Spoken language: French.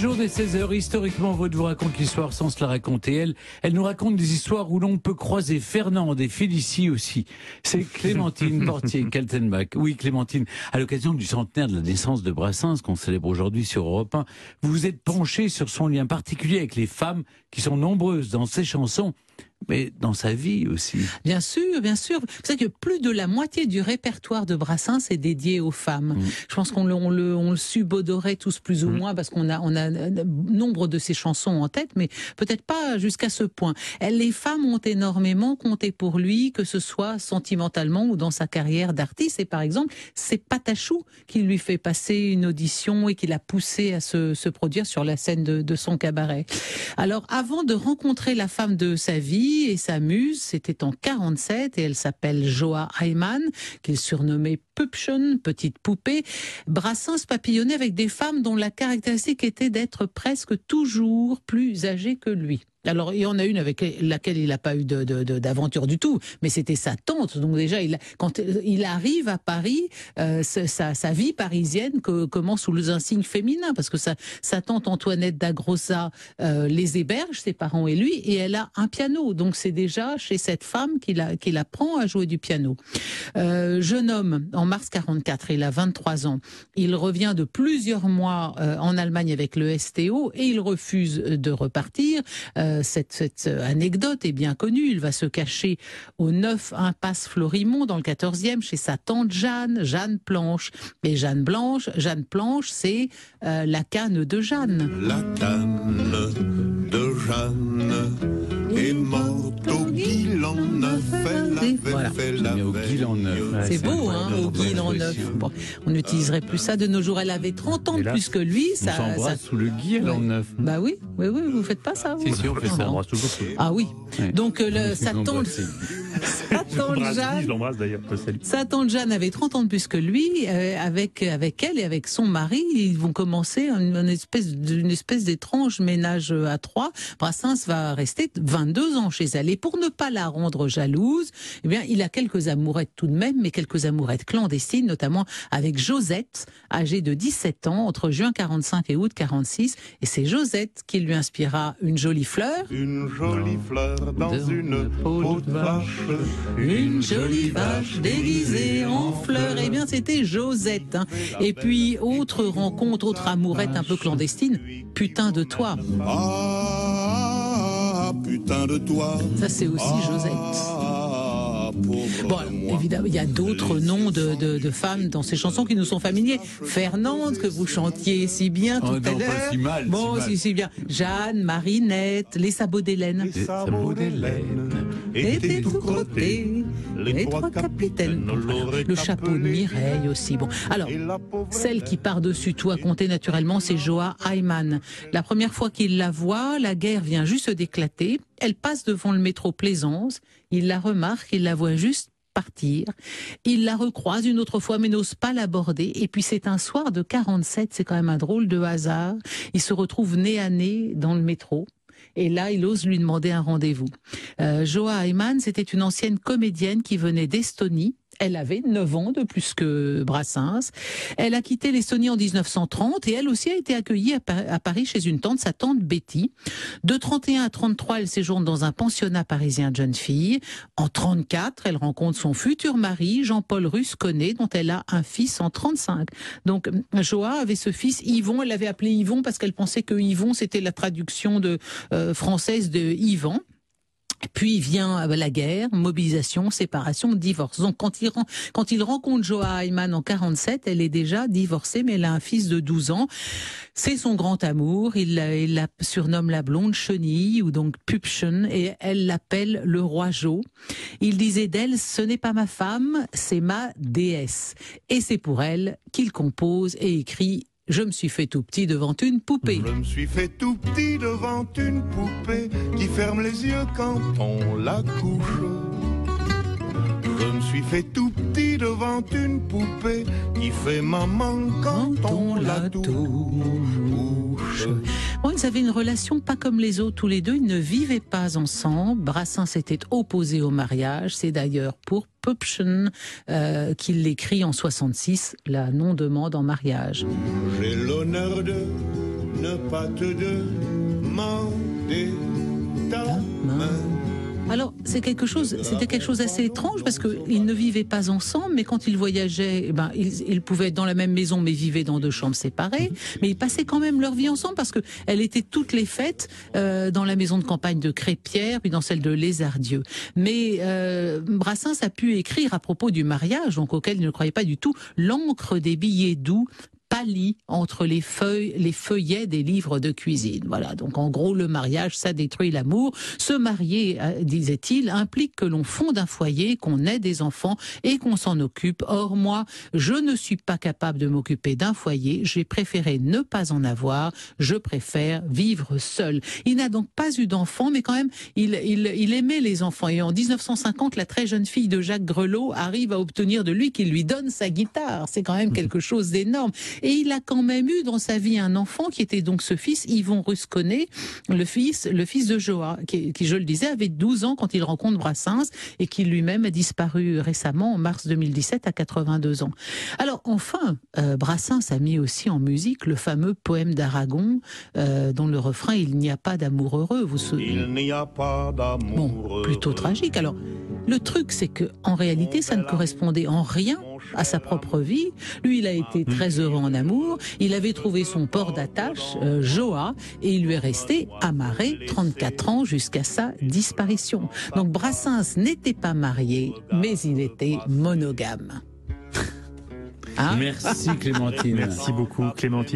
jours des 16h, historiquement, votre vous raconte l'histoire sans se la raconter. Elle, elle nous raconte des histoires où l'on peut croiser Fernande et Félicie aussi. C'est Clémentine Portier-Kaltenbach. Oui, Clémentine, à l'occasion du centenaire de la naissance de Brassens, qu'on célèbre aujourd'hui sur Europe 1, vous vous êtes penché sur son lien particulier avec les femmes qui sont nombreuses dans ses chansons mais dans sa vie aussi. Bien sûr, bien sûr. Vous savez que plus de la moitié du répertoire de Brassens est dédié aux femmes. Mm. Je pense qu'on le, on le, on le subodorait tous plus ou mm. moins parce qu'on a, on a nombre de ses chansons en tête, mais peut-être pas jusqu'à ce point. Les femmes ont énormément compté pour lui, que ce soit sentimentalement ou dans sa carrière d'artiste. Et par exemple, c'est Patachou qui lui fait passer une audition et qui l'a poussé à se, se, produire sur la scène de, de son cabaret. Alors, avant de rencontrer la femme de sa vie, et sa muse, c'était en 47 et elle s'appelle Joa Ayman, qu'il surnommait Pupchen, petite poupée. Brassens papillonnait avec des femmes dont la caractéristique était d'être presque toujours plus âgées que lui. Alors, il y en a une avec laquelle il n'a pas eu d'aventure du tout, mais c'était sa tante. Donc déjà, quand il arrive à Paris, euh, sa, vie parisienne commence sous les insignes féminins, parce que sa, tante Antoinette d'Agrosa euh, les héberge, ses parents et lui, et elle a un piano. Donc c'est déjà chez cette femme qu'il apprend à jouer du piano. Euh, jeune homme, en mars 44, il a 23 ans. Il revient de plusieurs mois en Allemagne avec le STO et il refuse de repartir. Euh, cette, anecdote est bien connue. Il va se cacher au 9 impasse Florimont dans le 14e chez sa tante Jeanne, Jeanne Planche. Et Jeanne Blanche, Jeanne Planche, c'est euh, la canne de Jeanne. La canne de Jeanne est morte au Guilan neuf. C'est beau, hein, au Guilan neuf. on n'utiliserait plus ça de nos jours. Elle avait 30 ans de plus que lui. Ça, ça... sous le Guilan neuf. Bah oui, oui, oui, vous faites pas ça. C'est sûr, ah oui. Donc euh, le, sa tante, Jeanne, je l'embrasse d'ailleurs. Sa tante Jeanne avait 30 ans de plus que lui. Euh, avec avec elle et avec son mari, ils vont commencer une, espèce d'une espèce d'étrange ménage à trois. Brassens va rester 22 ans chez elle et pour ne pas la rendre jalouse, eh bien il a quelques amourettes tout de même, mais quelques amourettes clandestines, notamment avec Josette, âgée de 17 ans entre juin 45 et août 46. Et c'est Josette qui lui inspira une jolie fleur. Une jolie fleur dans une peau de vache. Une jolie vache déguisée en fleur. Eh bien, c'était Josette. Hein. Et puis, autre rencontre, autre amourette un peu clandestine. Putain de toi. Ah, putain de toi. Ça, c'est aussi Josette. Bon, évidemment, il y a d'autres noms de, de, de, femmes dans ces chansons qui nous sont familiers. Fernande, que vous chantiez si bien tout oh, à l'heure. Si mal, bon, si, si, bien. Jeanne, Marinette, les sabots d'Hélène. Les sabots d'Hélène tout. Les trois capitaines. Le chapeau de Mireille aussi. Bon, alors, celle qui par-dessus tout a compté naturellement, c'est Joa Ayman. La première fois qu'il la voit, la guerre vient juste d'éclater. Elle passe devant le métro Plaisance. Il la remarque, il la voit juste partir. Il la recroise une autre fois, mais n'ose pas l'aborder. Et puis c'est un soir de 47, c'est quand même un drôle de hasard. Il se retrouve nez à nez dans le métro. Et là, il ose lui demander un rendez-vous. Euh, Joa Ayman, c'était une ancienne comédienne qui venait d'Estonie elle avait 9 ans de plus que Brassens. Elle a quitté l'Estonie en 1930 et elle aussi a été accueillie à Paris chez une tante, sa tante Betty. De 31 à 33, elle séjourne dans un pensionnat parisien de jeunes filles. En 34, elle rencontre son futur mari, Jean-Paul Rusconnet, dont elle a un fils en 35. Donc, Joa avait ce fils Yvon, elle l'avait appelé Yvon parce qu'elle pensait que Yvon, c'était la traduction de, euh, française de Yvan. Puis vient euh, la guerre, mobilisation, séparation, divorce. Donc quand il, quand il rencontre Joa Ayman en 47, elle est déjà divorcée, mais elle a un fils de 12 ans. C'est son grand amour. Il, la surnomme la blonde chenille ou donc Pupchen et elle l'appelle le roi Jo. Il disait d'elle, ce n'est pas ma femme, c'est ma déesse. Et c'est pour elle qu'il compose et écrit je me suis fait tout petit devant une poupée. Je me suis fait tout petit devant une poupée qui ferme les yeux quand on la couche. Je me suis fait tout petit devant une poupée qui fait maman quand, on, la touche. Ils avaient une relation pas comme les autres, tous les deux. Ils ne vivaient pas ensemble. Brassens s'était opposé au mariage. C'est d'ailleurs pour Pupchen euh, qu'il l'écrit en 66, la non-demande en mariage. J'ai l'honneur de ne pas te demander c'est quelque chose, c'était quelque chose d'assez étrange parce qu'ils ne vivaient pas ensemble, mais quand ils voyageaient, eh ben, ils, ils, pouvaient être dans la même maison, mais vivaient dans deux chambres séparées. Mais ils passaient quand même leur vie ensemble parce que elle était toutes les fêtes euh, dans la maison de campagne de Crépierre, puis dans celle de Lézardieu. Mais euh, Brassens a pu écrire à propos du mariage, donc auquel il ne croyait pas du tout, l'encre des billets doux pâlit entre les feuilles, les feuillets des livres de cuisine. Voilà. Donc, en gros, le mariage, ça détruit l'amour. Se marier, euh, disait-il, implique que l'on fonde un foyer, qu'on ait des enfants et qu'on s'en occupe. Or, moi, je ne suis pas capable de m'occuper d'un foyer. J'ai préféré ne pas en avoir. Je préfère vivre seul. Il n'a donc pas eu d'enfants, mais quand même, il, il, il aimait les enfants. Et en 1950, la très jeune fille de Jacques Grelot arrive à obtenir de lui qu'il lui donne sa guitare. C'est quand même quelque chose d'énorme. Et il a quand même eu dans sa vie un enfant qui était donc ce fils, Yvon Rusconnet, le fils, le fils de Joa, qui, qui, je le disais, avait 12 ans quand il rencontre Brassens et qui lui-même a disparu récemment en mars 2017 à 82 ans. Alors enfin, euh, Brassens a mis aussi en musique le fameux poème d'Aragon euh, dont le refrain Il n'y a pas d'amour heureux. Vous Il n'y a pas d'amour Bon, plutôt tragique. Alors, le truc, c'est que en réalité, ça ne correspondait en rien à sa propre vie. Lui, il a été très heureux en amour. Il avait trouvé son port d'attache, euh, Joa, et il lui est resté amarré 34 ans jusqu'à sa disparition. Donc Brassens n'était pas marié, mais il était monogame. Hein? Merci Clémentine. Merci beaucoup Clémentine.